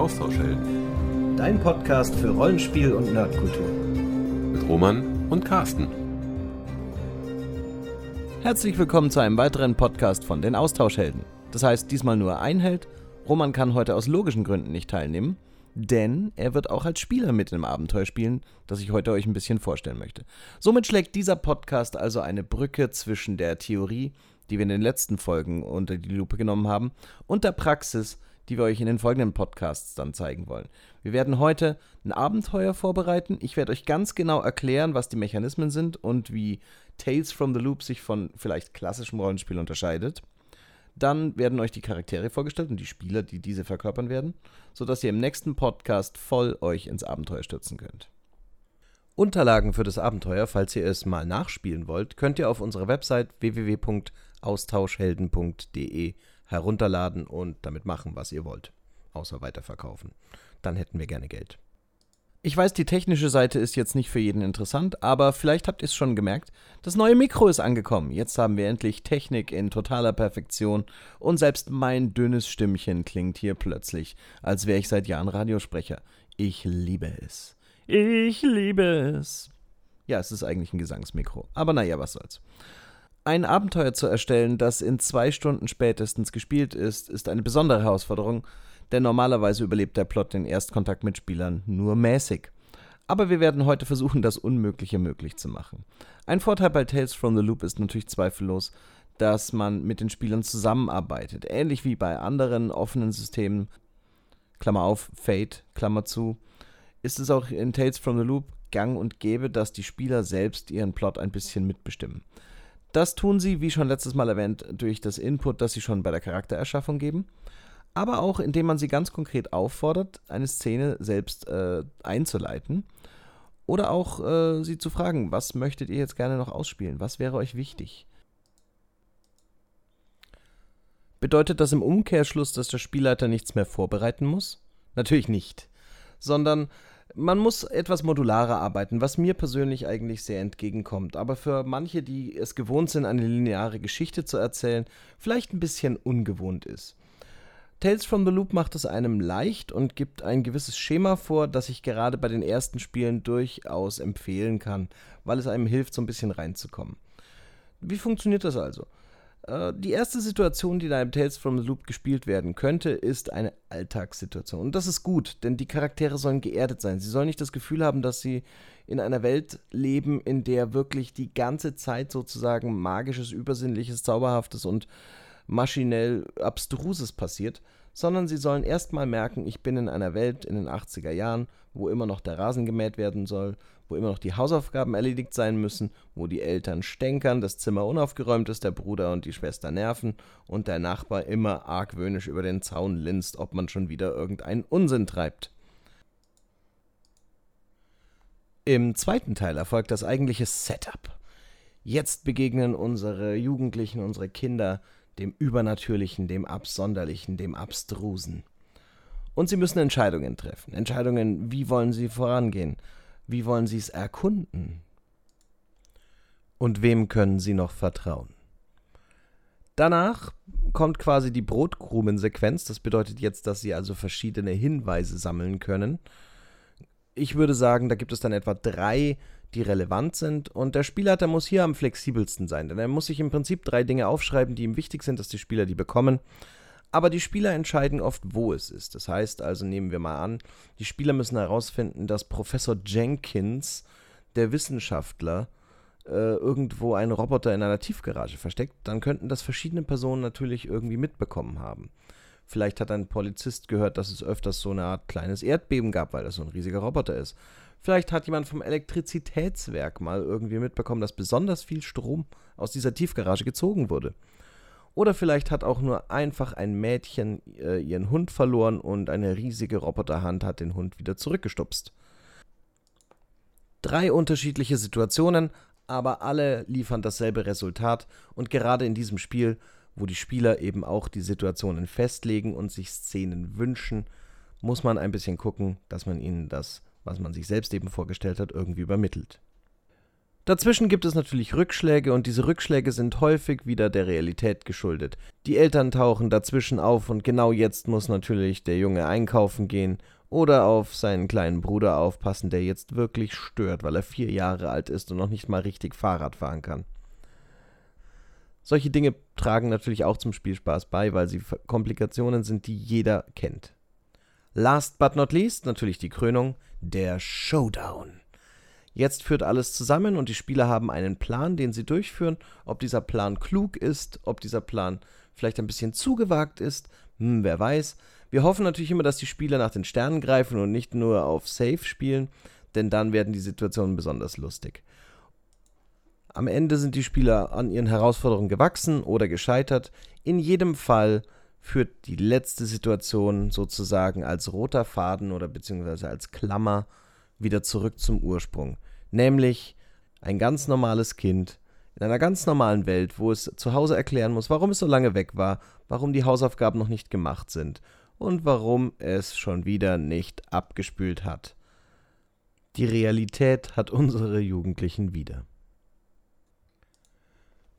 Austauschhelden. Dein Podcast für Rollenspiel und Nerdkultur. Mit Roman und Carsten. Herzlich willkommen zu einem weiteren Podcast von den Austauschhelden. Das heißt, diesmal nur ein Held. Roman kann heute aus logischen Gründen nicht teilnehmen, denn er wird auch als Spieler mit im Abenteuer spielen, das ich heute euch ein bisschen vorstellen möchte. Somit schlägt dieser Podcast also eine Brücke zwischen der Theorie, die wir in den letzten Folgen unter die Lupe genommen haben, und der Praxis, die wir euch in den folgenden Podcasts dann zeigen wollen. Wir werden heute ein Abenteuer vorbereiten. Ich werde euch ganz genau erklären, was die Mechanismen sind und wie Tales from the Loop sich von vielleicht klassischem Rollenspiel unterscheidet. Dann werden euch die Charaktere vorgestellt und die Spieler, die diese verkörpern werden, sodass ihr im nächsten Podcast voll euch ins Abenteuer stürzen könnt. Unterlagen für das Abenteuer, falls ihr es mal nachspielen wollt, könnt ihr auf unserer Website www.austauschhelden.de herunterladen und damit machen, was ihr wollt. Außer weiterverkaufen. Dann hätten wir gerne Geld. Ich weiß, die technische Seite ist jetzt nicht für jeden interessant, aber vielleicht habt ihr es schon gemerkt. Das neue Mikro ist angekommen. Jetzt haben wir endlich Technik in totaler Perfektion und selbst mein dünnes Stimmchen klingt hier plötzlich, als wäre ich seit Jahren Radiosprecher. Ich liebe es. Ich liebe es. Ja, es ist eigentlich ein Gesangsmikro. Aber naja, was soll's. Ein Abenteuer zu erstellen, das in zwei Stunden spätestens gespielt ist, ist eine besondere Herausforderung, denn normalerweise überlebt der Plot den Erstkontakt mit Spielern nur mäßig. Aber wir werden heute versuchen, das Unmögliche möglich zu machen. Ein Vorteil bei Tales from the Loop ist natürlich zweifellos, dass man mit den Spielern zusammenarbeitet. Ähnlich wie bei anderen offenen Systemen, Klammer auf, Fate, Klammer zu, ist es auch in Tales from the Loop gang und gäbe, dass die Spieler selbst ihren Plot ein bisschen mitbestimmen. Das tun sie, wie schon letztes Mal erwähnt, durch das Input, das sie schon bei der Charaktererschaffung geben, aber auch indem man sie ganz konkret auffordert, eine Szene selbst äh, einzuleiten oder auch äh, sie zu fragen, was möchtet ihr jetzt gerne noch ausspielen, was wäre euch wichtig. Bedeutet das im Umkehrschluss, dass der Spielleiter nichts mehr vorbereiten muss? Natürlich nicht, sondern man muss etwas modularer arbeiten, was mir persönlich eigentlich sehr entgegenkommt, aber für manche, die es gewohnt sind, eine lineare Geschichte zu erzählen, vielleicht ein bisschen ungewohnt ist. Tales from the Loop macht es einem leicht und gibt ein gewisses Schema vor, das ich gerade bei den ersten Spielen durchaus empfehlen kann, weil es einem hilft, so ein bisschen reinzukommen. Wie funktioniert das also? Äh, die erste Situation, die da im Tales from the Loop gespielt werden könnte, ist eine Alltagssituation. Und das ist gut, denn die Charaktere sollen geerdet sein. Sie sollen nicht das Gefühl haben, dass sie in einer Welt leben, in der wirklich die ganze Zeit sozusagen magisches, übersinnliches, zauberhaftes und maschinell abstruses passiert, sondern sie sollen erstmal merken, ich bin in einer Welt in den 80er Jahren, wo immer noch der Rasen gemäht werden soll, wo immer noch die Hausaufgaben erledigt sein müssen, wo die Eltern stänkern, das Zimmer unaufgeräumt ist, der Bruder und die Schwester nerven und der Nachbar immer argwöhnisch über den Zaun linst, ob man schon wieder irgendeinen Unsinn treibt. Im zweiten Teil erfolgt das eigentliche Setup. Jetzt begegnen unsere Jugendlichen, unsere Kinder dem Übernatürlichen, dem Absonderlichen, dem Abstrusen. Und sie müssen Entscheidungen treffen. Entscheidungen, wie wollen sie vorangehen? Wie wollen sie es erkunden? Und wem können sie noch vertrauen? Danach kommt quasi die Brotkrumensequenz. Das bedeutet jetzt, dass sie also verschiedene Hinweise sammeln können. Ich würde sagen, da gibt es dann etwa drei die relevant sind. Und der Spielleiter muss hier am flexibelsten sein, denn er muss sich im Prinzip drei Dinge aufschreiben, die ihm wichtig sind, dass die Spieler die bekommen. Aber die Spieler entscheiden oft, wo es ist. Das heißt also, nehmen wir mal an, die Spieler müssen herausfinden, dass Professor Jenkins, der Wissenschaftler, äh, irgendwo einen Roboter in einer Tiefgarage versteckt. Dann könnten das verschiedene Personen natürlich irgendwie mitbekommen haben. Vielleicht hat ein Polizist gehört, dass es öfters so eine Art kleines Erdbeben gab, weil das so ein riesiger Roboter ist. Vielleicht hat jemand vom Elektrizitätswerk mal irgendwie mitbekommen, dass besonders viel Strom aus dieser Tiefgarage gezogen wurde. Oder vielleicht hat auch nur einfach ein Mädchen äh, ihren Hund verloren und eine riesige Roboterhand hat den Hund wieder zurückgestupst. Drei unterschiedliche Situationen, aber alle liefern dasselbe Resultat und gerade in diesem Spiel, wo die Spieler eben auch die Situationen festlegen und sich Szenen wünschen, muss man ein bisschen gucken, dass man ihnen das was man sich selbst eben vorgestellt hat, irgendwie übermittelt. Dazwischen gibt es natürlich Rückschläge und diese Rückschläge sind häufig wieder der Realität geschuldet. Die Eltern tauchen dazwischen auf und genau jetzt muss natürlich der Junge einkaufen gehen oder auf seinen kleinen Bruder aufpassen, der jetzt wirklich stört, weil er vier Jahre alt ist und noch nicht mal richtig Fahrrad fahren kann. Solche Dinge tragen natürlich auch zum Spielspaß bei, weil sie Komplikationen sind, die jeder kennt. Last but not least natürlich die Krönung, der Showdown. Jetzt führt alles zusammen und die Spieler haben einen Plan, den sie durchführen. Ob dieser Plan klug ist, ob dieser Plan vielleicht ein bisschen zugewagt ist, hm, wer weiß. Wir hoffen natürlich immer, dass die Spieler nach den Sternen greifen und nicht nur auf Safe spielen, denn dann werden die Situationen besonders lustig. Am Ende sind die Spieler an ihren Herausforderungen gewachsen oder gescheitert. In jedem Fall führt die letzte Situation sozusagen als roter Faden oder beziehungsweise als Klammer wieder zurück zum Ursprung. Nämlich ein ganz normales Kind in einer ganz normalen Welt, wo es zu Hause erklären muss, warum es so lange weg war, warum die Hausaufgaben noch nicht gemacht sind und warum es schon wieder nicht abgespült hat. Die Realität hat unsere Jugendlichen wieder.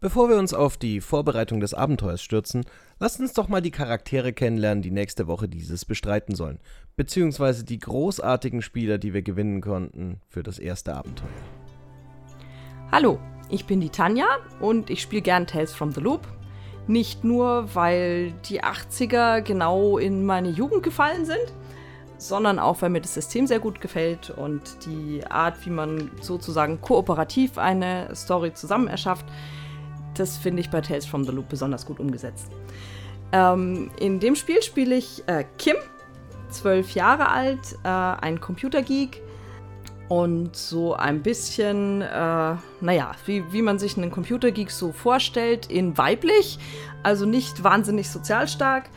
Bevor wir uns auf die Vorbereitung des Abenteuers stürzen, lasst uns doch mal die Charaktere kennenlernen, die nächste Woche dieses bestreiten sollen, beziehungsweise die großartigen Spieler, die wir gewinnen konnten für das erste Abenteuer. Hallo, ich bin die Tanja und ich spiele gern Tales from the Loop. Nicht nur, weil die 80er genau in meine Jugend gefallen sind, sondern auch, weil mir das System sehr gut gefällt und die Art, wie man sozusagen kooperativ eine Story zusammen erschafft, das finde ich bei Tales from the Loop besonders gut umgesetzt. Ähm, in dem Spiel spiele ich äh, Kim, zwölf Jahre alt, äh, ein Computergeek und so ein bisschen, äh, naja, wie, wie man sich einen Computergeek so vorstellt, in weiblich, also nicht wahnsinnig sozial stark.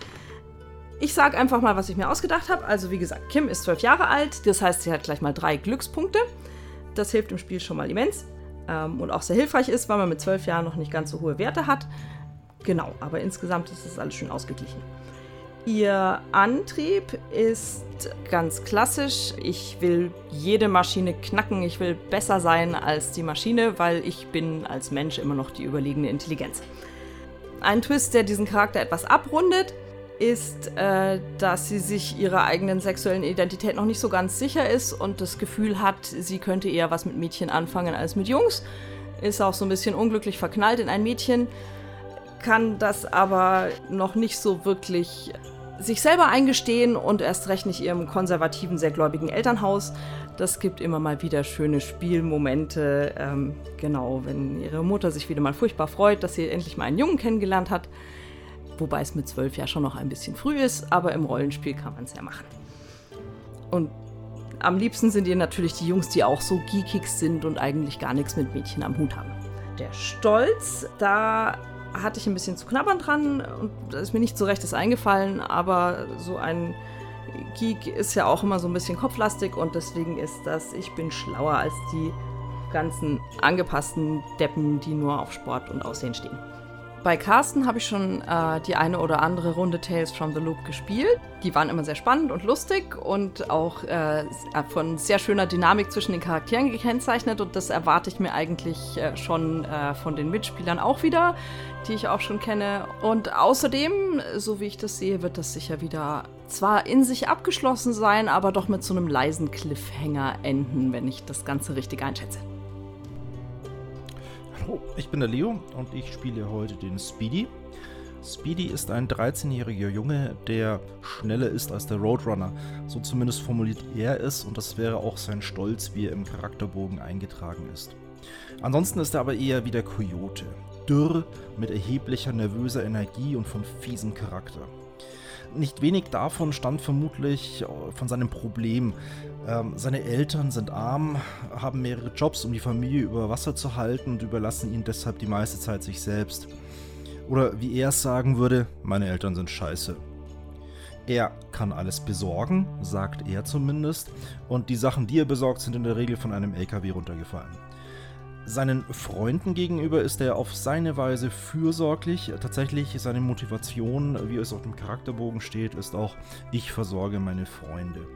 Ich sage einfach mal, was ich mir ausgedacht habe. Also wie gesagt, Kim ist zwölf Jahre alt, das heißt, sie hat gleich mal drei Glückspunkte. Das hilft im Spiel schon mal immens ähm, und auch sehr hilfreich ist, weil man mit zwölf Jahren noch nicht ganz so hohe Werte hat. Genau, aber insgesamt ist es alles schön ausgeglichen. Ihr Antrieb ist ganz klassisch. Ich will jede Maschine knacken. Ich will besser sein als die Maschine, weil ich bin als Mensch immer noch die überlegene Intelligenz. Ein Twist, der diesen Charakter etwas abrundet, ist, äh, dass sie sich ihrer eigenen sexuellen Identität noch nicht so ganz sicher ist und das Gefühl hat, sie könnte eher was mit Mädchen anfangen als mit Jungs. Ist auch so ein bisschen unglücklich verknallt in ein Mädchen, kann das aber noch nicht so wirklich sich selber eingestehen und erst recht nicht ihrem konservativen, sehr gläubigen Elternhaus. Das gibt immer mal wieder schöne Spielmomente. Ähm, genau, wenn ihre Mutter sich wieder mal furchtbar freut, dass sie endlich mal einen Jungen kennengelernt hat Wobei es mit zwölf ja schon noch ein bisschen früh ist, aber im Rollenspiel kann man es ja machen. Und am liebsten sind ihr natürlich die Jungs, die auch so geekig sind und eigentlich gar nichts mit Mädchen am Hut haben. Der Stolz, da hatte ich ein bisschen zu knabbern dran und da ist mir nicht so rechtes eingefallen, aber so ein Geek ist ja auch immer so ein bisschen kopflastig und deswegen ist das, ich bin schlauer als die ganzen angepassten Deppen, die nur auf Sport und Aussehen stehen. Bei Carsten habe ich schon äh, die eine oder andere Runde Tales from the Loop gespielt. Die waren immer sehr spannend und lustig und auch äh, von sehr schöner Dynamik zwischen den Charakteren gekennzeichnet. Und das erwarte ich mir eigentlich äh, schon äh, von den Mitspielern auch wieder, die ich auch schon kenne. Und außerdem, so wie ich das sehe, wird das sicher wieder zwar in sich abgeschlossen sein, aber doch mit so einem leisen Cliffhanger enden, wenn ich das Ganze richtig einschätze. Hallo, ich bin der Leo und ich spiele heute den Speedy. Speedy ist ein 13-jähriger Junge, der schneller ist als der Roadrunner. So zumindest formuliert er es und das wäre auch sein Stolz, wie er im Charakterbogen eingetragen ist. Ansonsten ist er aber eher wie der Coyote. Dürr, mit erheblicher nervöser Energie und von fiesem Charakter. Nicht wenig davon stammt vermutlich äh, von seinem Problem. Ähm, seine Eltern sind arm, haben mehrere Jobs, um die Familie über Wasser zu halten und überlassen ihn deshalb die meiste Zeit sich selbst. Oder wie er es sagen würde, meine Eltern sind scheiße. Er kann alles besorgen, sagt er zumindest, und die Sachen, die er besorgt, sind in der Regel von einem LKW runtergefallen. Seinen Freunden gegenüber ist er auf seine Weise fürsorglich. Tatsächlich seine Motivation, wie es auf dem Charakterbogen steht, ist auch, ich versorge meine Freunde.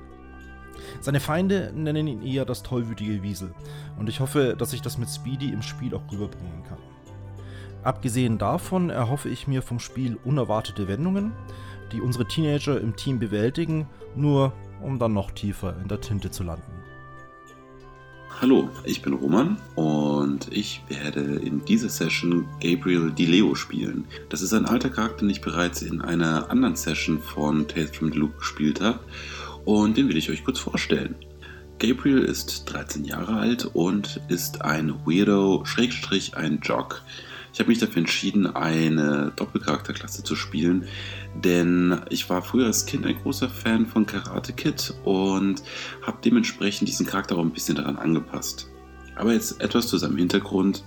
Seine Feinde nennen ihn eher das tollwütige Wiesel. Und ich hoffe, dass ich das mit Speedy im Spiel auch rüberbringen kann. Abgesehen davon erhoffe ich mir vom Spiel unerwartete Wendungen, die unsere Teenager im Team bewältigen, nur um dann noch tiefer in der Tinte zu landen. Hallo, ich bin Roman und ich werde in dieser Session Gabriel DiLeo spielen. Das ist ein alter Charakter, den ich bereits in einer anderen Session von Tales from the Loop gespielt habe und den will ich euch kurz vorstellen. Gabriel ist 13 Jahre alt und ist ein Weirdo, Schrägstrich ein Jock. Ich habe mich dafür entschieden, eine Doppelcharakterklasse zu spielen, denn ich war früher als Kind ein großer Fan von Karate Kid und habe dementsprechend diesen Charakter auch ein bisschen daran angepasst. Aber jetzt etwas zu seinem Hintergrund.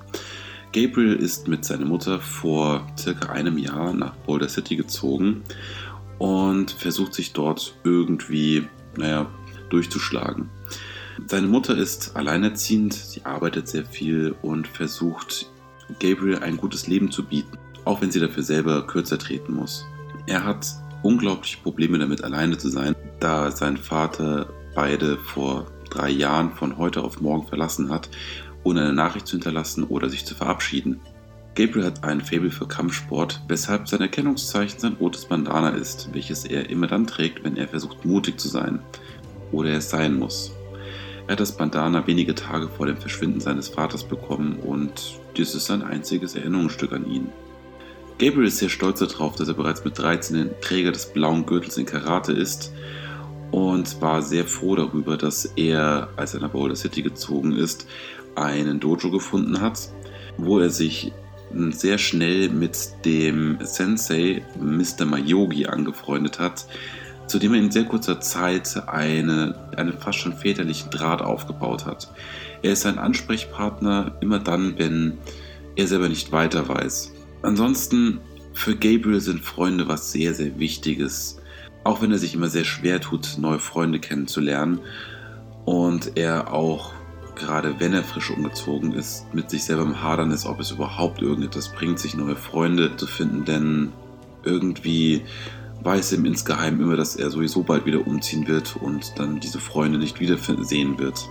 Gabriel ist mit seiner Mutter vor circa einem Jahr nach Boulder City gezogen und versucht sich dort irgendwie, naja, durchzuschlagen. Seine Mutter ist alleinerziehend, sie arbeitet sehr viel und versucht Gabriel ein gutes Leben zu bieten, auch wenn sie dafür selber kürzer treten muss. Er hat unglaubliche Probleme damit, alleine zu sein, da sein Vater beide vor drei Jahren von heute auf morgen verlassen hat, ohne eine Nachricht zu hinterlassen oder sich zu verabschieden. Gabriel hat ein Faible für Kampfsport, weshalb sein Erkennungszeichen sein rotes Bandana ist, welches er immer dann trägt, wenn er versucht mutig zu sein oder es sein muss. Er hat das Bandana wenige Tage vor dem Verschwinden seines Vaters bekommen und dies ist sein einziges Erinnerungsstück an ihn. Gabriel ist sehr stolz darauf, dass er bereits mit 13 Träger des blauen Gürtels in Karate ist und war sehr froh darüber, dass er, als er nach Boulder City gezogen ist, einen Dojo gefunden hat, wo er sich sehr schnell mit dem Sensei Mr. Mayogi angefreundet hat, zu dem er in sehr kurzer Zeit eine, einen fast schon väterlichen Draht aufgebaut hat. Er ist ein Ansprechpartner immer dann, wenn er selber nicht weiter weiß. Ansonsten, für Gabriel sind Freunde was sehr, sehr Wichtiges. Auch wenn er sich immer sehr schwer tut, neue Freunde kennenzulernen. Und er auch, gerade wenn er frisch umgezogen ist, mit sich selber im Hadern ist, ob es überhaupt irgendetwas bringt, sich neue Freunde zu finden. Denn irgendwie weiß ihm insgeheim immer, dass er sowieso bald wieder umziehen wird und dann diese Freunde nicht wieder sehen wird,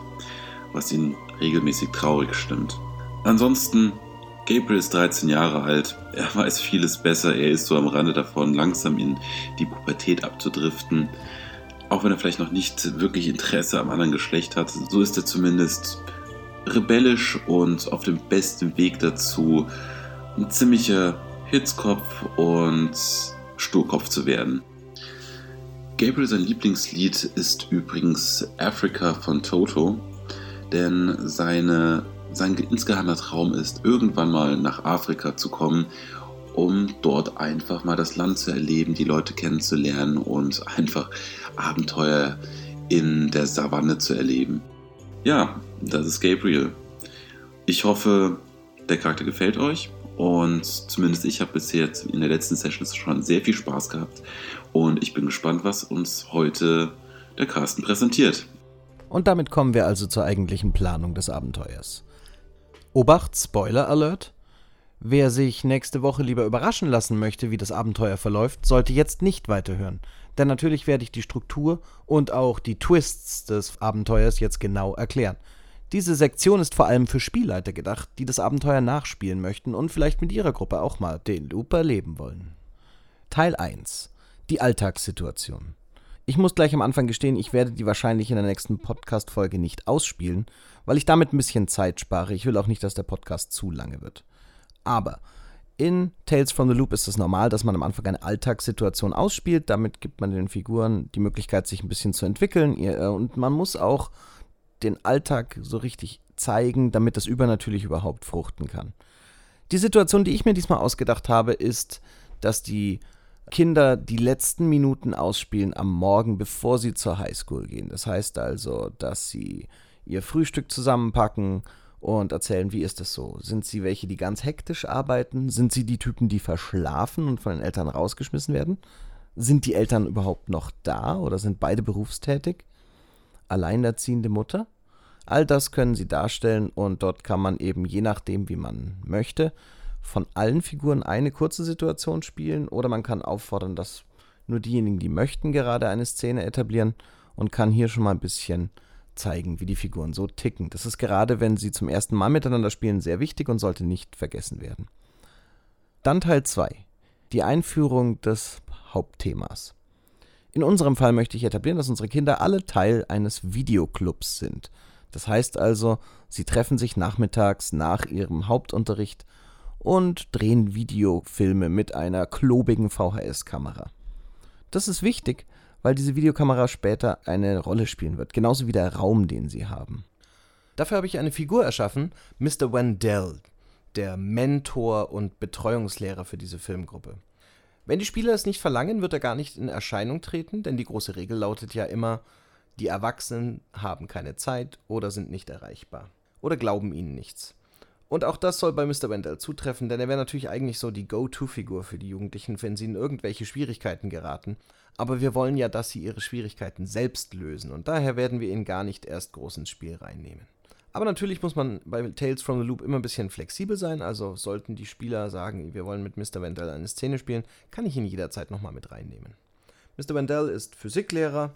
was ihn regelmäßig traurig stimmt. Ansonsten, Gabriel ist 13 Jahre alt, er weiß vieles besser, er ist so am Rande davon, langsam in die Pubertät abzudriften. Auch wenn er vielleicht noch nicht wirklich Interesse am anderen Geschlecht hat, so ist er zumindest rebellisch und auf dem besten Weg dazu, ein ziemlicher Hitzkopf und Sturkopf zu werden. Gabriel sein Lieblingslied ist übrigens Africa von Toto, denn seine, sein insgeheimer Traum ist, irgendwann mal nach Afrika zu kommen, um dort einfach mal das Land zu erleben, die Leute kennenzulernen und einfach Abenteuer in der Savanne zu erleben. Ja, das ist Gabriel. Ich hoffe, der Charakter gefällt euch. Und zumindest ich habe bisher in der letzten Session schon sehr viel Spaß gehabt. Und ich bin gespannt, was uns heute der Carsten präsentiert. Und damit kommen wir also zur eigentlichen Planung des Abenteuers. Obacht, Spoiler Alert. Wer sich nächste Woche lieber überraschen lassen möchte, wie das Abenteuer verläuft, sollte jetzt nicht weiterhören. Denn natürlich werde ich die Struktur und auch die Twists des Abenteuers jetzt genau erklären. Diese Sektion ist vor allem für Spielleiter gedacht, die das Abenteuer nachspielen möchten und vielleicht mit ihrer Gruppe auch mal den Loop erleben wollen. Teil 1. Die Alltagssituation. Ich muss gleich am Anfang gestehen, ich werde die wahrscheinlich in der nächsten Podcast-Folge nicht ausspielen, weil ich damit ein bisschen Zeit spare. Ich will auch nicht, dass der Podcast zu lange wird. Aber in Tales from the Loop ist es normal, dass man am Anfang eine Alltagssituation ausspielt. Damit gibt man den Figuren die Möglichkeit, sich ein bisschen zu entwickeln. Äh, und man muss auch den Alltag so richtig zeigen, damit das übernatürlich überhaupt fruchten kann. Die Situation, die ich mir diesmal ausgedacht habe, ist, dass die Kinder die letzten Minuten ausspielen am Morgen, bevor sie zur Highschool gehen. Das heißt also, dass sie ihr Frühstück zusammenpacken und erzählen, wie ist es so? Sind sie welche, die ganz hektisch arbeiten? Sind sie die Typen, die verschlafen und von den Eltern rausgeschmissen werden? Sind die Eltern überhaupt noch da oder sind beide berufstätig? Alleinerziehende Mutter. All das können sie darstellen und dort kann man eben je nachdem, wie man möchte, von allen Figuren eine kurze Situation spielen oder man kann auffordern, dass nur diejenigen, die möchten, gerade eine Szene etablieren und kann hier schon mal ein bisschen zeigen, wie die Figuren so ticken. Das ist gerade, wenn sie zum ersten Mal miteinander spielen, sehr wichtig und sollte nicht vergessen werden. Dann Teil 2. Die Einführung des Hauptthemas. In unserem Fall möchte ich etablieren, dass unsere Kinder alle Teil eines Videoclubs sind. Das heißt also, sie treffen sich nachmittags nach ihrem Hauptunterricht und drehen Videofilme mit einer klobigen VHS-Kamera. Das ist wichtig, weil diese Videokamera später eine Rolle spielen wird, genauso wie der Raum, den sie haben. Dafür habe ich eine Figur erschaffen, Mr. Wendell, der Mentor und Betreuungslehrer für diese Filmgruppe. Wenn die Spieler es nicht verlangen, wird er gar nicht in Erscheinung treten, denn die große Regel lautet ja immer, die Erwachsenen haben keine Zeit oder sind nicht erreichbar oder glauben ihnen nichts. Und auch das soll bei Mr. Wendell zutreffen, denn er wäre natürlich eigentlich so die Go-To-Figur für die Jugendlichen, wenn sie in irgendwelche Schwierigkeiten geraten. Aber wir wollen ja, dass sie ihre Schwierigkeiten selbst lösen und daher werden wir ihn gar nicht erst groß ins Spiel reinnehmen. Aber natürlich muss man bei Tales from the Loop immer ein bisschen flexibel sein, also sollten die Spieler sagen, wir wollen mit Mr. Wendell eine Szene spielen, kann ich ihn jederzeit nochmal mit reinnehmen. Mr. Wendell ist Physiklehrer,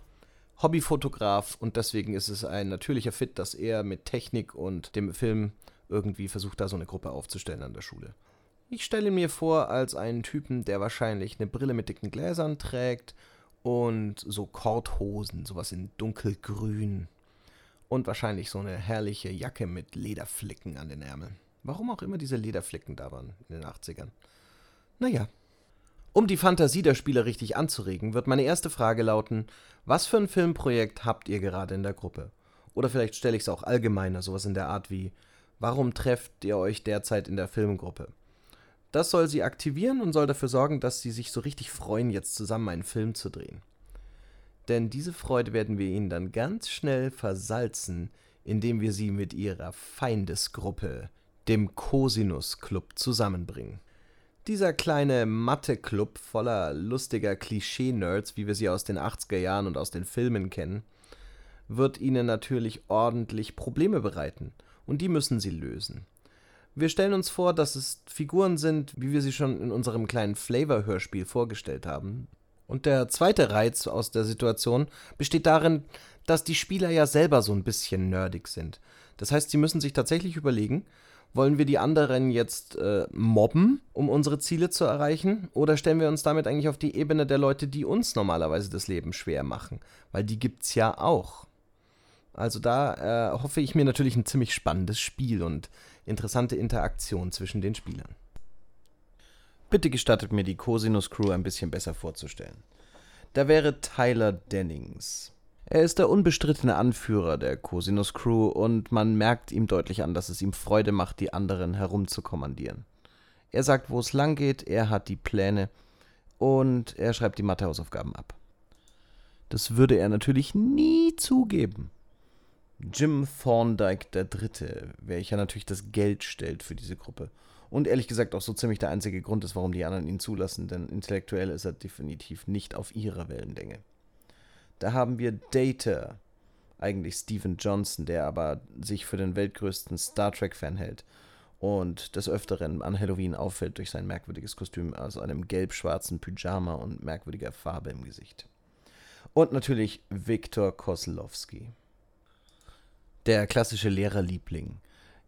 Hobbyfotograf und deswegen ist es ein natürlicher Fit, dass er mit Technik und dem Film irgendwie versucht, da so eine Gruppe aufzustellen an der Schule. Ich stelle mir vor als einen Typen, der wahrscheinlich eine Brille mit dicken Gläsern trägt und so Korthosen, sowas in dunkelgrün. Und wahrscheinlich so eine herrliche Jacke mit Lederflicken an den Ärmeln. Warum auch immer diese Lederflicken da waren in den 80ern. Naja. Um die Fantasie der Spieler richtig anzuregen, wird meine erste Frage lauten, was für ein Filmprojekt habt ihr gerade in der Gruppe? Oder vielleicht stelle ich es auch allgemeiner, sowas in der Art wie, Warum trefft ihr euch derzeit in der Filmgruppe? Das soll sie aktivieren und soll dafür sorgen, dass sie sich so richtig freuen, jetzt zusammen einen Film zu drehen. Denn diese Freude werden wir ihnen dann ganz schnell versalzen, indem wir sie mit ihrer Feindesgruppe, dem Cosinus Club, zusammenbringen. Dieser kleine Mathe-Club voller lustiger Klischee-Nerds, wie wir sie aus den 80er Jahren und aus den Filmen kennen, wird ihnen natürlich ordentlich Probleme bereiten und die müssen sie lösen. Wir stellen uns vor, dass es Figuren sind, wie wir sie schon in unserem kleinen Flavor-Hörspiel vorgestellt haben. Und der zweite Reiz aus der Situation besteht darin, dass die Spieler ja selber so ein bisschen nerdig sind. Das heißt, sie müssen sich tatsächlich überlegen, wollen wir die anderen jetzt äh, mobben, um unsere Ziele zu erreichen? Oder stellen wir uns damit eigentlich auf die Ebene der Leute, die uns normalerweise das Leben schwer machen? Weil die gibt's ja auch. Also da äh, hoffe ich mir natürlich ein ziemlich spannendes Spiel und interessante Interaktion zwischen den Spielern. Bitte gestattet mir die Cosinus Crew ein bisschen besser vorzustellen. Da wäre Tyler Dennings. Er ist der unbestrittene Anführer der Cosinus Crew und man merkt ihm deutlich an, dass es ihm Freude macht, die anderen herumzukommandieren. Er sagt, wo es lang geht, er hat die Pläne und er schreibt die Mathehausaufgaben ab. Das würde er natürlich nie zugeben. Jim Thorndike III., welcher natürlich das Geld stellt für diese Gruppe. Und ehrlich gesagt auch so ziemlich der einzige Grund ist, warum die anderen ihn zulassen, denn intellektuell ist er definitiv nicht auf ihrer Wellenlänge. Da haben wir Data, eigentlich Steven Johnson, der aber sich für den weltgrößten Star Trek-Fan hält und des Öfteren an Halloween auffällt durch sein merkwürdiges Kostüm aus einem gelb-schwarzen Pyjama und merkwürdiger Farbe im Gesicht. Und natürlich Viktor Koslowski der klassische Lehrerliebling.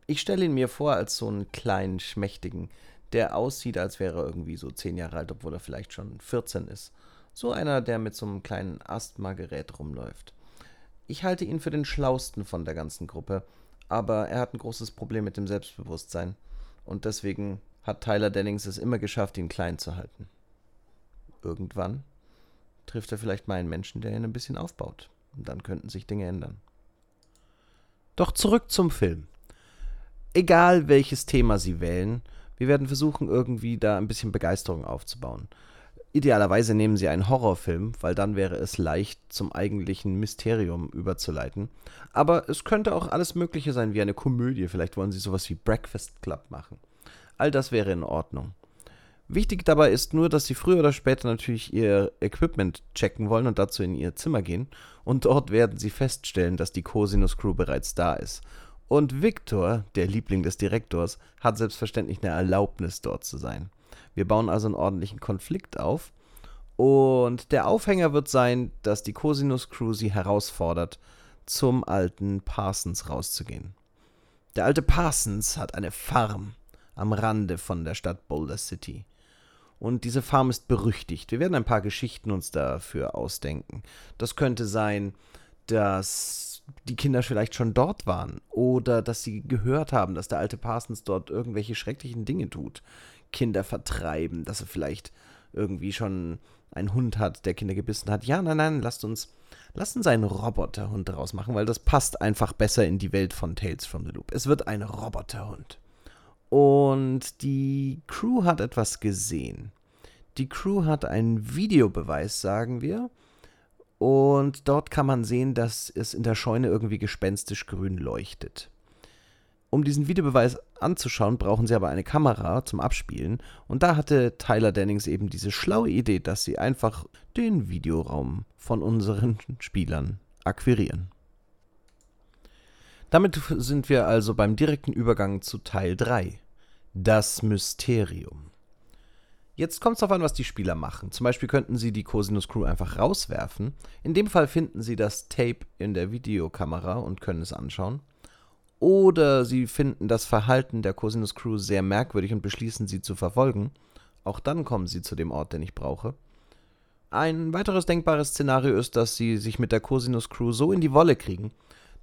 Ich stelle ihn mir vor als so einen kleinen, schmächtigen, der aussieht, als wäre er irgendwie so zehn Jahre alt, obwohl er vielleicht schon 14 ist. So einer, der mit so einem kleinen Asthmagerät rumläuft. Ich halte ihn für den schlausten von der ganzen Gruppe, aber er hat ein großes Problem mit dem Selbstbewusstsein. Und deswegen hat Tyler Dennings es immer geschafft, ihn klein zu halten. Irgendwann trifft er vielleicht mal einen Menschen, der ihn ein bisschen aufbaut. Und dann könnten sich Dinge ändern. Doch zurück zum Film. Egal welches Thema Sie wählen, wir werden versuchen, irgendwie da ein bisschen Begeisterung aufzubauen. Idealerweise nehmen Sie einen Horrorfilm, weil dann wäre es leicht, zum eigentlichen Mysterium überzuleiten. Aber es könnte auch alles Mögliche sein, wie eine Komödie. Vielleicht wollen Sie sowas wie Breakfast Club machen. All das wäre in Ordnung. Wichtig dabei ist nur, dass sie früher oder später natürlich ihr Equipment checken wollen und dazu in ihr Zimmer gehen. Und dort werden sie feststellen, dass die Cosinus Crew bereits da ist. Und Victor, der Liebling des Direktors, hat selbstverständlich eine Erlaubnis dort zu sein. Wir bauen also einen ordentlichen Konflikt auf Und der Aufhänger wird sein, dass die Cosinus Crew sie herausfordert, zum alten Parsons rauszugehen. Der alte Parsons hat eine Farm am Rande von der Stadt Boulder City. Und diese Farm ist berüchtigt. Wir werden ein paar Geschichten uns dafür ausdenken. Das könnte sein, dass die Kinder vielleicht schon dort waren oder dass sie gehört haben, dass der alte Parsons dort irgendwelche schrecklichen Dinge tut. Kinder vertreiben, dass er vielleicht irgendwie schon einen Hund hat, der Kinder gebissen hat. Ja, nein, nein, lasst uns, lasst uns einen Roboterhund daraus machen, weil das passt einfach besser in die Welt von Tales from the Loop. Es wird ein Roboterhund. Und die Crew hat etwas gesehen. Die Crew hat einen Videobeweis, sagen wir. Und dort kann man sehen, dass es in der Scheune irgendwie gespenstisch grün leuchtet. Um diesen Videobeweis anzuschauen, brauchen sie aber eine Kamera zum Abspielen. Und da hatte Tyler Dennings eben diese schlaue Idee, dass sie einfach den Videoraum von unseren Spielern akquirieren. Damit sind wir also beim direkten Übergang zu Teil 3. Das Mysterium. Jetzt kommt es darauf an, was die Spieler machen. Zum Beispiel könnten sie die Cosinus Crew einfach rauswerfen. In dem Fall finden sie das Tape in der Videokamera und können es anschauen. Oder sie finden das Verhalten der Cosinus Crew sehr merkwürdig und beschließen sie zu verfolgen. Auch dann kommen sie zu dem Ort, den ich brauche. Ein weiteres denkbares Szenario ist, dass sie sich mit der Cosinus Crew so in die Wolle kriegen,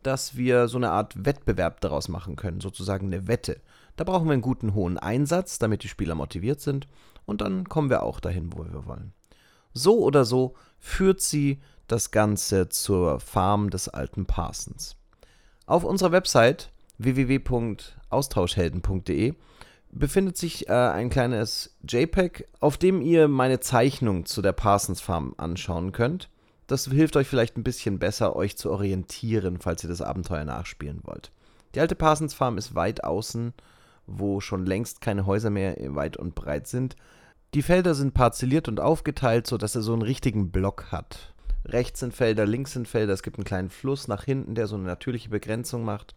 dass wir so eine Art Wettbewerb daraus machen können, sozusagen eine Wette. Da brauchen wir einen guten hohen Einsatz, damit die Spieler motiviert sind, und dann kommen wir auch dahin, wo wir wollen. So oder so führt sie das Ganze zur Farm des alten Parsons. Auf unserer Website www.austauschhelden.de befindet sich äh, ein kleines JPEG, auf dem ihr meine Zeichnung zu der Parsons Farm anschauen könnt. Das hilft euch vielleicht ein bisschen besser, euch zu orientieren, falls ihr das Abenteuer nachspielen wollt. Die alte Parsons Farm ist weit außen, wo schon längst keine Häuser mehr weit und breit sind. Die Felder sind parzelliert und aufgeteilt, sodass er so einen richtigen Block hat. Rechts sind Felder, links sind Felder, es gibt einen kleinen Fluss nach hinten, der so eine natürliche Begrenzung macht.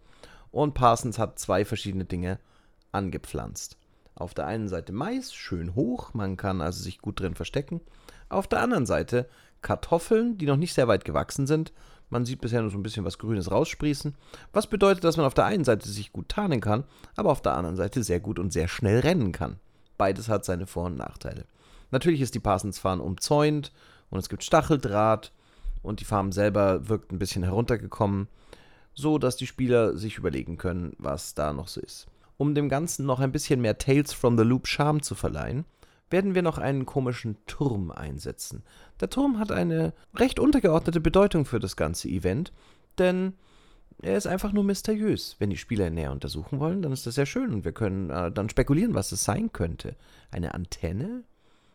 Und Parsons hat zwei verschiedene Dinge angepflanzt. Auf der einen Seite Mais, schön hoch, man kann also sich gut drin verstecken. Auf der anderen Seite Kartoffeln, die noch nicht sehr weit gewachsen sind. Man sieht bisher nur so ein bisschen was Grünes raussprießen. Was bedeutet, dass man auf der einen Seite sich gut tarnen kann, aber auf der anderen Seite sehr gut und sehr schnell rennen kann. Beides hat seine Vor- und Nachteile. Natürlich ist die Parsons Farm umzäunt und es gibt Stacheldraht und die Farm selber wirkt ein bisschen heruntergekommen, so dass die Spieler sich überlegen können, was da noch so ist. Um dem Ganzen noch ein bisschen mehr Tales from the Loop Charme zu verleihen, werden wir noch einen komischen Turm einsetzen. Der Turm hat eine recht untergeordnete Bedeutung für das ganze Event, denn er ist einfach nur mysteriös. Wenn die Spieler ihn näher untersuchen wollen, dann ist das sehr schön und wir können äh, dann spekulieren, was es sein könnte. Eine Antenne?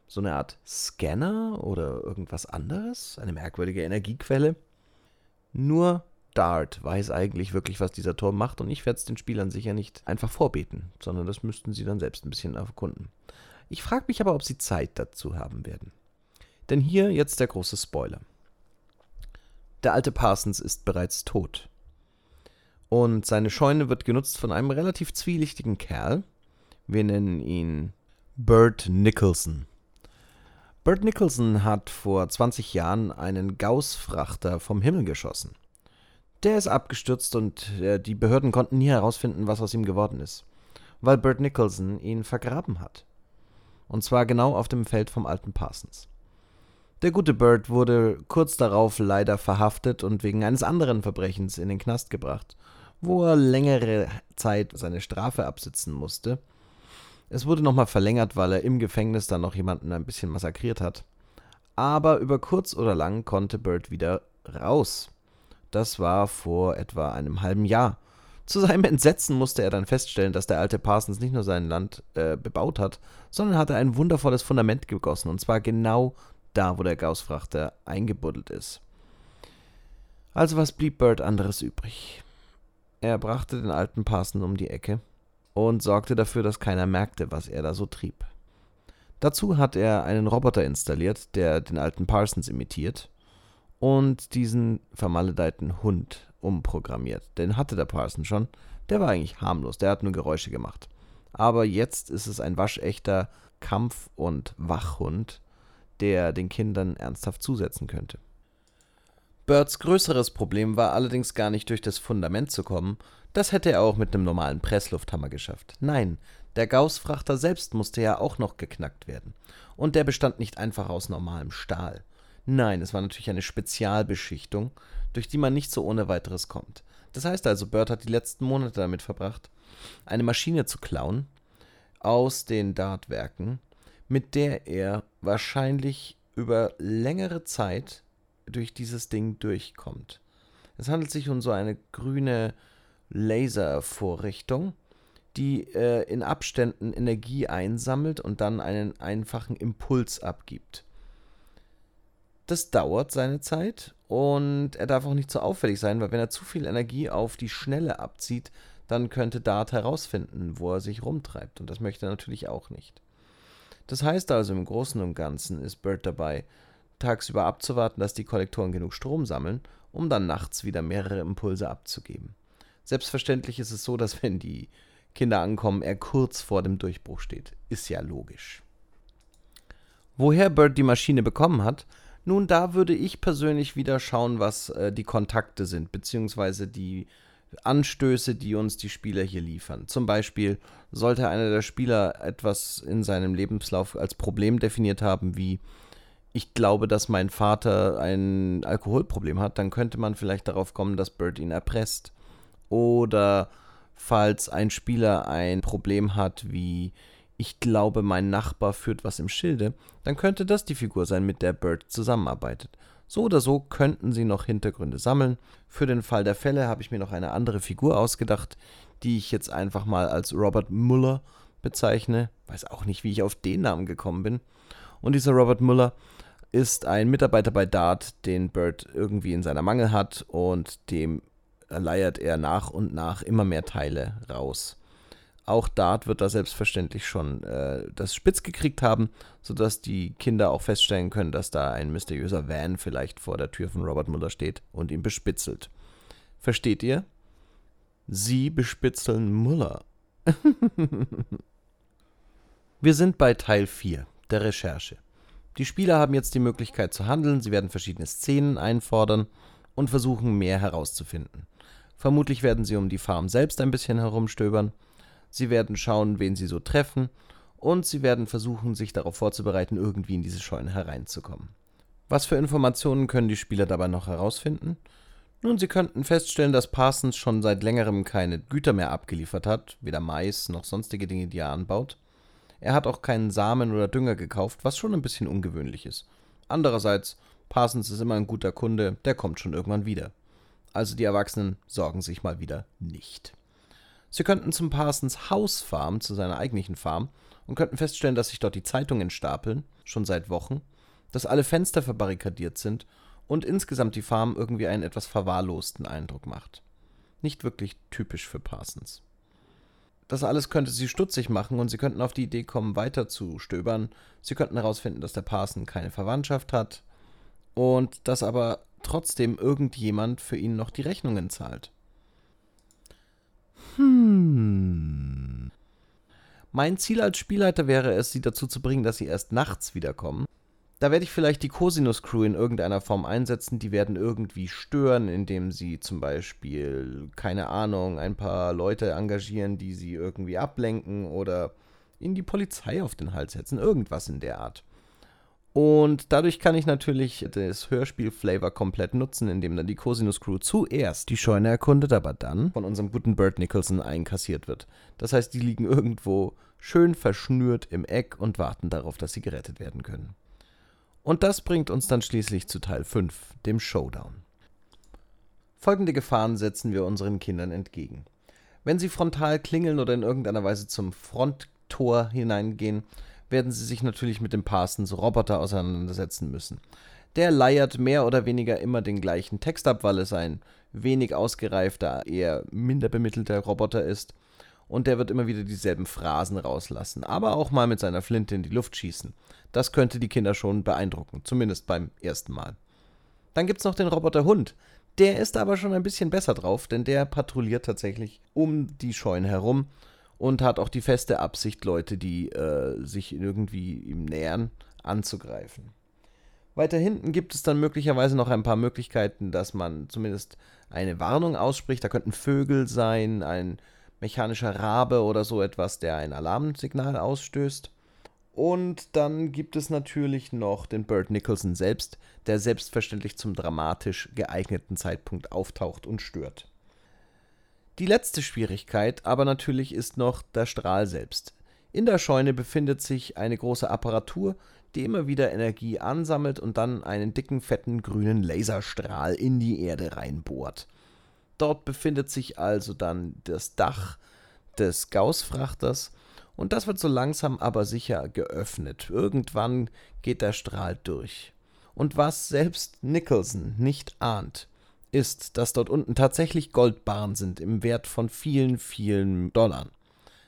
So eine Art Scanner oder irgendwas anderes? Eine merkwürdige Energiequelle? Nur Dart weiß eigentlich wirklich, was dieser Turm macht und ich werde es den Spielern sicher nicht einfach vorbeten, sondern das müssten sie dann selbst ein bisschen erkunden. Ich frage mich aber, ob sie Zeit dazu haben werden. Denn hier jetzt der große Spoiler. Der alte Parsons ist bereits tot. Und seine Scheune wird genutzt von einem relativ zwielichtigen Kerl. Wir nennen ihn Bert Nicholson. Bert Nicholson hat vor 20 Jahren einen Gauss-Frachter vom Himmel geschossen. Der ist abgestürzt und äh, die Behörden konnten nie herausfinden, was aus ihm geworden ist, weil Bert Nicholson ihn vergraben hat. Und zwar genau auf dem Feld vom alten Parsons. Der gute Bert wurde kurz darauf leider verhaftet und wegen eines anderen Verbrechens in den Knast gebracht wo er längere Zeit seine Strafe absitzen musste. Es wurde nochmal verlängert, weil er im Gefängnis dann noch jemanden ein bisschen massakriert hat. Aber über kurz oder lang konnte Bert wieder raus. Das war vor etwa einem halben Jahr. Zu seinem Entsetzen musste er dann feststellen, dass der alte Parsons nicht nur sein Land äh, bebaut hat, sondern hatte ein wundervolles Fundament gegossen. Und zwar genau da, wo der Gaussfrachter eingebuddelt ist. Also was blieb Bert anderes übrig? Er brachte den alten Parson um die Ecke und sorgte dafür, dass keiner merkte, was er da so trieb. Dazu hat er einen Roboter installiert, der den alten Parsons imitiert und diesen vermaledeiten Hund umprogrammiert. Den hatte der Parson schon. Der war eigentlich harmlos, der hat nur Geräusche gemacht. Aber jetzt ist es ein waschechter Kampf- und Wachhund, der den Kindern ernsthaft zusetzen könnte. Birds größeres Problem war allerdings gar nicht durch das Fundament zu kommen, das hätte er auch mit einem normalen Presslufthammer geschafft. Nein, der Gaußfrachter selbst musste ja auch noch geknackt werden. Und der bestand nicht einfach aus normalem Stahl. Nein, es war natürlich eine Spezialbeschichtung, durch die man nicht so ohne weiteres kommt. Das heißt also, Bird hat die letzten Monate damit verbracht, eine Maschine zu klauen aus den Dartwerken, mit der er wahrscheinlich über längere Zeit durch dieses Ding durchkommt. Es handelt sich um so eine grüne Laservorrichtung, die äh, in Abständen Energie einsammelt und dann einen einfachen Impuls abgibt. Das dauert seine Zeit und er darf auch nicht zu auffällig sein, weil wenn er zu viel Energie auf die Schnelle abzieht, dann könnte Dart herausfinden, wo er sich rumtreibt und das möchte er natürlich auch nicht. Das heißt also im Großen und Ganzen ist Bird dabei, tagsüber abzuwarten, dass die Kollektoren genug Strom sammeln, um dann nachts wieder mehrere Impulse abzugeben. Selbstverständlich ist es so, dass wenn die Kinder ankommen, er kurz vor dem Durchbruch steht. Ist ja logisch. Woher Bird die Maschine bekommen hat, nun, da würde ich persönlich wieder schauen, was äh, die Kontakte sind, beziehungsweise die Anstöße, die uns die Spieler hier liefern. Zum Beispiel sollte einer der Spieler etwas in seinem Lebenslauf als Problem definiert haben, wie ich glaube, dass mein Vater ein Alkoholproblem hat, dann könnte man vielleicht darauf kommen, dass Bird ihn erpresst. Oder falls ein Spieler ein Problem hat, wie ich glaube, mein Nachbar führt was im Schilde, dann könnte das die Figur sein, mit der Bird zusammenarbeitet. So oder so könnten sie noch Hintergründe sammeln. Für den Fall der Fälle habe ich mir noch eine andere Figur ausgedacht, die ich jetzt einfach mal als Robert Muller bezeichne. Weiß auch nicht, wie ich auf den Namen gekommen bin. Und dieser Robert Muller ist ein Mitarbeiter bei Dart, den Bird irgendwie in seiner Mangel hat und dem leiert er nach und nach immer mehr Teile raus. Auch Dart wird da selbstverständlich schon äh, das spitz gekriegt haben, sodass die Kinder auch feststellen können, dass da ein mysteriöser Van vielleicht vor der Tür von Robert Muller steht und ihn bespitzelt. Versteht ihr? Sie bespitzeln Muller. Wir sind bei Teil 4 der Recherche. Die Spieler haben jetzt die Möglichkeit zu handeln, sie werden verschiedene Szenen einfordern und versuchen mehr herauszufinden. Vermutlich werden sie um die Farm selbst ein bisschen herumstöbern, sie werden schauen, wen sie so treffen und sie werden versuchen, sich darauf vorzubereiten, irgendwie in diese Scheune hereinzukommen. Was für Informationen können die Spieler dabei noch herausfinden? Nun, sie könnten feststellen, dass Parsons schon seit längerem keine Güter mehr abgeliefert hat, weder Mais noch sonstige Dinge, die er anbaut. Er hat auch keinen Samen oder Dünger gekauft, was schon ein bisschen ungewöhnlich ist. Andererseits, Parsons ist immer ein guter Kunde, der kommt schon irgendwann wieder. Also die Erwachsenen sorgen sich mal wieder nicht. Sie könnten zum Parsons Haus fahren, zu seiner eigentlichen Farm, und könnten feststellen, dass sich dort die Zeitungen stapeln, schon seit Wochen, dass alle Fenster verbarrikadiert sind und insgesamt die Farm irgendwie einen etwas verwahrlosten Eindruck macht. Nicht wirklich typisch für Parsons. Das alles könnte sie stutzig machen und sie könnten auf die Idee kommen, weiter zu stöbern. Sie könnten herausfinden, dass der Parson keine Verwandtschaft hat und dass aber trotzdem irgendjemand für ihn noch die Rechnungen zahlt. Hm. Mein Ziel als Spielleiter wäre es, sie dazu zu bringen, dass sie erst nachts wiederkommen da werde ich vielleicht die Cosinus Crew in irgendeiner Form einsetzen. Die werden irgendwie stören, indem sie zum Beispiel, keine Ahnung, ein paar Leute engagieren, die sie irgendwie ablenken oder ihnen die Polizei auf den Hals setzen. Irgendwas in der Art. Und dadurch kann ich natürlich das Hörspiel-Flavor komplett nutzen, indem dann die Cosinus Crew zuerst die Scheune erkundet, aber dann von unserem guten Bert Nicholson einkassiert wird. Das heißt, die liegen irgendwo schön verschnürt im Eck und warten darauf, dass sie gerettet werden können. Und das bringt uns dann schließlich zu Teil 5, dem Showdown. Folgende Gefahren setzen wir unseren Kindern entgegen. Wenn sie frontal klingeln oder in irgendeiner Weise zum Fronttor hineingehen, werden sie sich natürlich mit dem Parsons Roboter auseinandersetzen müssen. Der leiert mehr oder weniger immer den gleichen Text ab, weil es ein wenig ausgereifter, eher minder bemittelter Roboter ist und der wird immer wieder dieselben Phrasen rauslassen, aber auch mal mit seiner Flinte in die Luft schießen. Das könnte die Kinder schon beeindrucken, zumindest beim ersten Mal. Dann gibt's noch den Roboter Hund. Der ist aber schon ein bisschen besser drauf, denn der patrouilliert tatsächlich um die Scheune herum und hat auch die feste Absicht, Leute, die äh, sich irgendwie ihm nähern, anzugreifen. Weiter hinten gibt es dann möglicherweise noch ein paar Möglichkeiten, dass man zumindest eine Warnung ausspricht. Da könnten Vögel sein, ein mechanischer Rabe oder so etwas, der ein Alarmsignal ausstößt. Und dann gibt es natürlich noch den Burt Nicholson selbst, der selbstverständlich zum dramatisch geeigneten Zeitpunkt auftaucht und stört. Die letzte Schwierigkeit aber natürlich ist noch der Strahl selbst. In der Scheune befindet sich eine große Apparatur, die immer wieder Energie ansammelt und dann einen dicken, fetten, grünen Laserstrahl in die Erde reinbohrt. Dort befindet sich also dann das Dach des Gauss-Frachters und das wird so langsam aber sicher geöffnet. Irgendwann geht der Strahl durch. Und was selbst Nicholson nicht ahnt, ist, dass dort unten tatsächlich Goldbarren sind im Wert von vielen, vielen Dollar.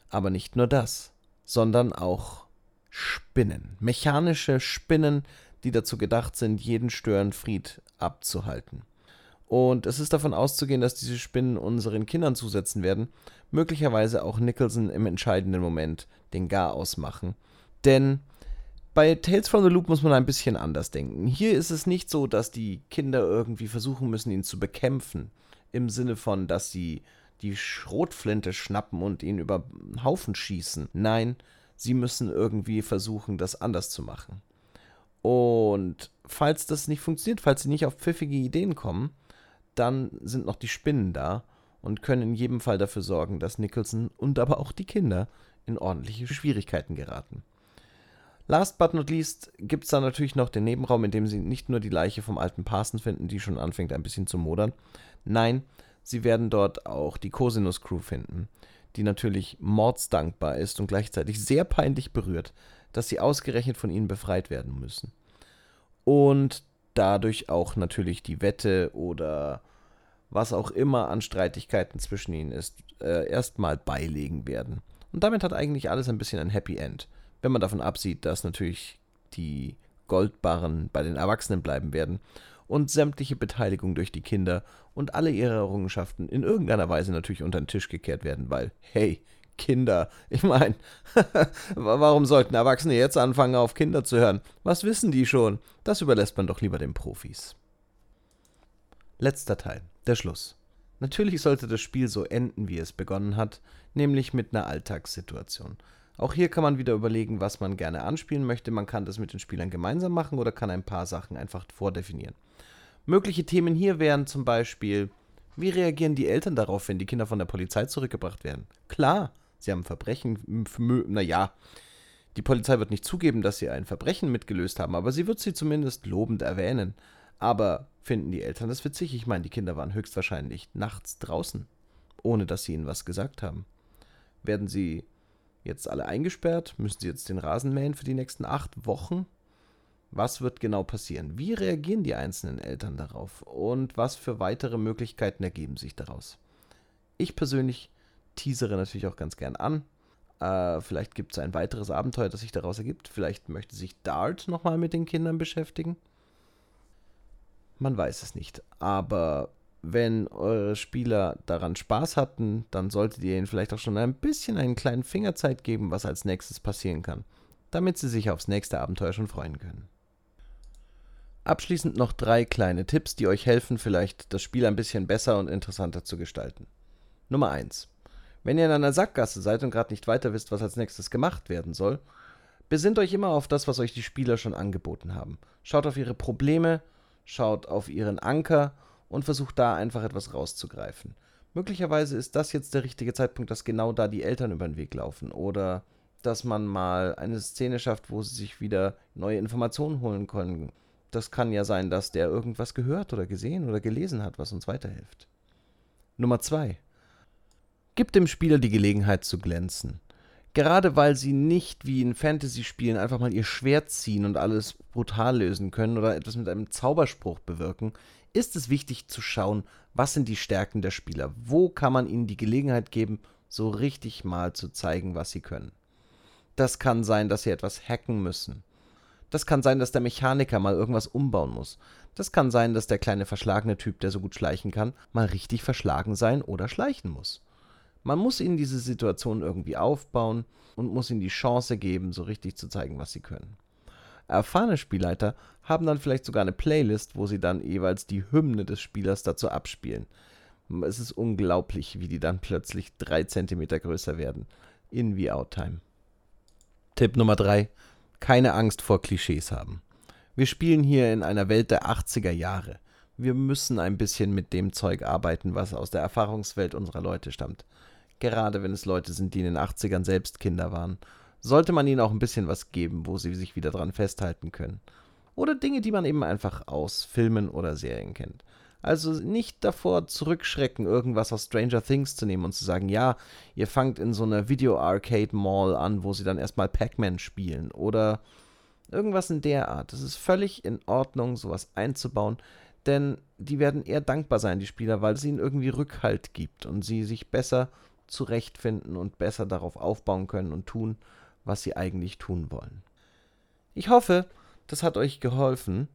Aber nicht nur das, sondern auch Spinnen. Mechanische Spinnen, die dazu gedacht sind, jeden Störenfried abzuhalten. Und es ist davon auszugehen, dass diese Spinnen unseren Kindern zusetzen werden, möglicherweise auch Nicholson im entscheidenden Moment den Gar ausmachen. Denn bei Tales from the Loop muss man ein bisschen anders denken. Hier ist es nicht so, dass die Kinder irgendwie versuchen müssen, ihn zu bekämpfen. Im Sinne von, dass sie die Schrotflinte schnappen und ihn über den Haufen schießen. Nein, sie müssen irgendwie versuchen, das anders zu machen. Und falls das nicht funktioniert, falls sie nicht auf pfiffige Ideen kommen, dann sind noch die Spinnen da und können in jedem Fall dafür sorgen, dass Nicholson und aber auch die Kinder in ordentliche Schwierigkeiten geraten. Last but not least gibt es da natürlich noch den Nebenraum, in dem sie nicht nur die Leiche vom alten Parson finden, die schon anfängt ein bisschen zu modern. Nein, sie werden dort auch die Cosinus Crew finden, die natürlich mordsdankbar ist und gleichzeitig sehr peinlich berührt, dass sie ausgerechnet von ihnen befreit werden müssen. Und dadurch auch natürlich die Wette oder was auch immer an Streitigkeiten zwischen ihnen ist, äh, erstmal beilegen werden. Und damit hat eigentlich alles ein bisschen ein Happy End. Wenn man davon absieht, dass natürlich die Goldbarren bei den Erwachsenen bleiben werden und sämtliche Beteiligung durch die Kinder und alle ihre Errungenschaften in irgendeiner Weise natürlich unter den Tisch gekehrt werden, weil, hey, Kinder, ich meine, warum sollten Erwachsene jetzt anfangen, auf Kinder zu hören? Was wissen die schon? Das überlässt man doch lieber den Profis. Letzter Teil, der Schluss. Natürlich sollte das Spiel so enden, wie es begonnen hat, nämlich mit einer Alltagssituation. Auch hier kann man wieder überlegen, was man gerne anspielen möchte. Man kann das mit den Spielern gemeinsam machen oder kann ein paar Sachen einfach vordefinieren. Mögliche Themen hier wären zum Beispiel, wie reagieren die Eltern darauf, wenn die Kinder von der Polizei zurückgebracht werden? Klar, sie haben Verbrechen, naja, die Polizei wird nicht zugeben, dass sie ein Verbrechen mitgelöst haben, aber sie wird sie zumindest lobend erwähnen. Aber finden die Eltern das witzig? Ich meine, die Kinder waren höchstwahrscheinlich nachts draußen, ohne dass sie ihnen was gesagt haben. Werden sie jetzt alle eingesperrt? Müssen sie jetzt den Rasen mähen für die nächsten acht Wochen? Was wird genau passieren? Wie reagieren die einzelnen Eltern darauf? Und was für weitere Möglichkeiten ergeben sich daraus? Ich persönlich teasere natürlich auch ganz gern an. Äh, vielleicht gibt es ein weiteres Abenteuer, das sich daraus ergibt. Vielleicht möchte sich Dart nochmal mit den Kindern beschäftigen. Man weiß es nicht. Aber wenn eure Spieler daran Spaß hatten, dann solltet ihr ihnen vielleicht auch schon ein bisschen einen kleinen Fingerzeit geben, was als nächstes passieren kann, damit sie sich aufs nächste Abenteuer schon freuen können. Abschließend noch drei kleine Tipps, die euch helfen, vielleicht das Spiel ein bisschen besser und interessanter zu gestalten. Nummer 1. Wenn ihr in einer Sackgasse seid und gerade nicht weiter wisst, was als nächstes gemacht werden soll, besinnt euch immer auf das, was euch die Spieler schon angeboten haben. Schaut auf ihre Probleme, schaut auf ihren Anker und versucht da einfach etwas rauszugreifen. Möglicherweise ist das jetzt der richtige Zeitpunkt, dass genau da die Eltern über den Weg laufen oder dass man mal eine Szene schafft, wo sie sich wieder neue Informationen holen können. Das kann ja sein, dass der irgendwas gehört oder gesehen oder gelesen hat, was uns weiterhilft. Nummer 2. Gib dem Spieler die Gelegenheit zu glänzen. Gerade weil sie nicht wie in Fantasy-Spielen einfach mal ihr Schwert ziehen und alles brutal lösen können oder etwas mit einem Zauberspruch bewirken, ist es wichtig zu schauen, was sind die Stärken der Spieler. Wo kann man ihnen die Gelegenheit geben, so richtig mal zu zeigen, was sie können. Das kann sein, dass sie etwas hacken müssen. Das kann sein, dass der Mechaniker mal irgendwas umbauen muss. Das kann sein, dass der kleine verschlagene Typ, der so gut schleichen kann, mal richtig verschlagen sein oder schleichen muss. Man muss ihnen diese Situation irgendwie aufbauen und muss ihnen die Chance geben, so richtig zu zeigen, was sie können. Erfahrene Spielleiter haben dann vielleicht sogar eine Playlist, wo sie dann jeweils die Hymne des Spielers dazu abspielen. Es ist unglaublich, wie die dann plötzlich drei Zentimeter größer werden. In wie Outtime. Tipp Nummer 3. Keine Angst vor Klischees haben. Wir spielen hier in einer Welt der 80er Jahre. Wir müssen ein bisschen mit dem Zeug arbeiten, was aus der Erfahrungswelt unserer Leute stammt. Gerade wenn es Leute sind, die in den 80ern selbst Kinder waren, sollte man ihnen auch ein bisschen was geben, wo sie sich wieder dran festhalten können. Oder Dinge, die man eben einfach aus Filmen oder Serien kennt. Also nicht davor zurückschrecken, irgendwas aus Stranger Things zu nehmen und zu sagen, ja, ihr fangt in so einer Video-Arcade-Mall an, wo sie dann erstmal Pac-Man spielen oder irgendwas in der Art. Es ist völlig in Ordnung, sowas einzubauen, denn die werden eher dankbar sein, die Spieler, weil es ihnen irgendwie Rückhalt gibt und sie sich besser zurechtfinden und besser darauf aufbauen können und tun, was sie eigentlich tun wollen. Ich hoffe, das hat euch geholfen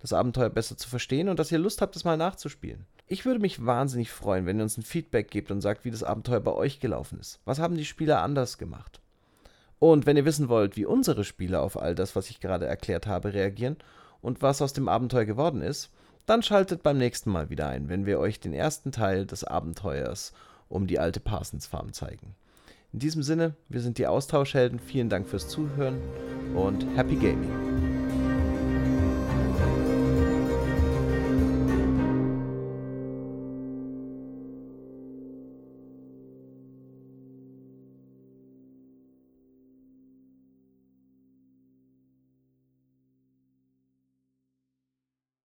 das Abenteuer besser zu verstehen und dass ihr Lust habt, es mal nachzuspielen. Ich würde mich wahnsinnig freuen, wenn ihr uns ein Feedback gebt und sagt, wie das Abenteuer bei euch gelaufen ist. Was haben die Spieler anders gemacht? Und wenn ihr wissen wollt, wie unsere Spieler auf all das, was ich gerade erklärt habe, reagieren und was aus dem Abenteuer geworden ist, dann schaltet beim nächsten Mal wieder ein, wenn wir euch den ersten Teil des Abenteuers um die alte Parsons Farm zeigen. In diesem Sinne, wir sind die Austauschhelden. Vielen Dank fürs Zuhören und Happy Gaming.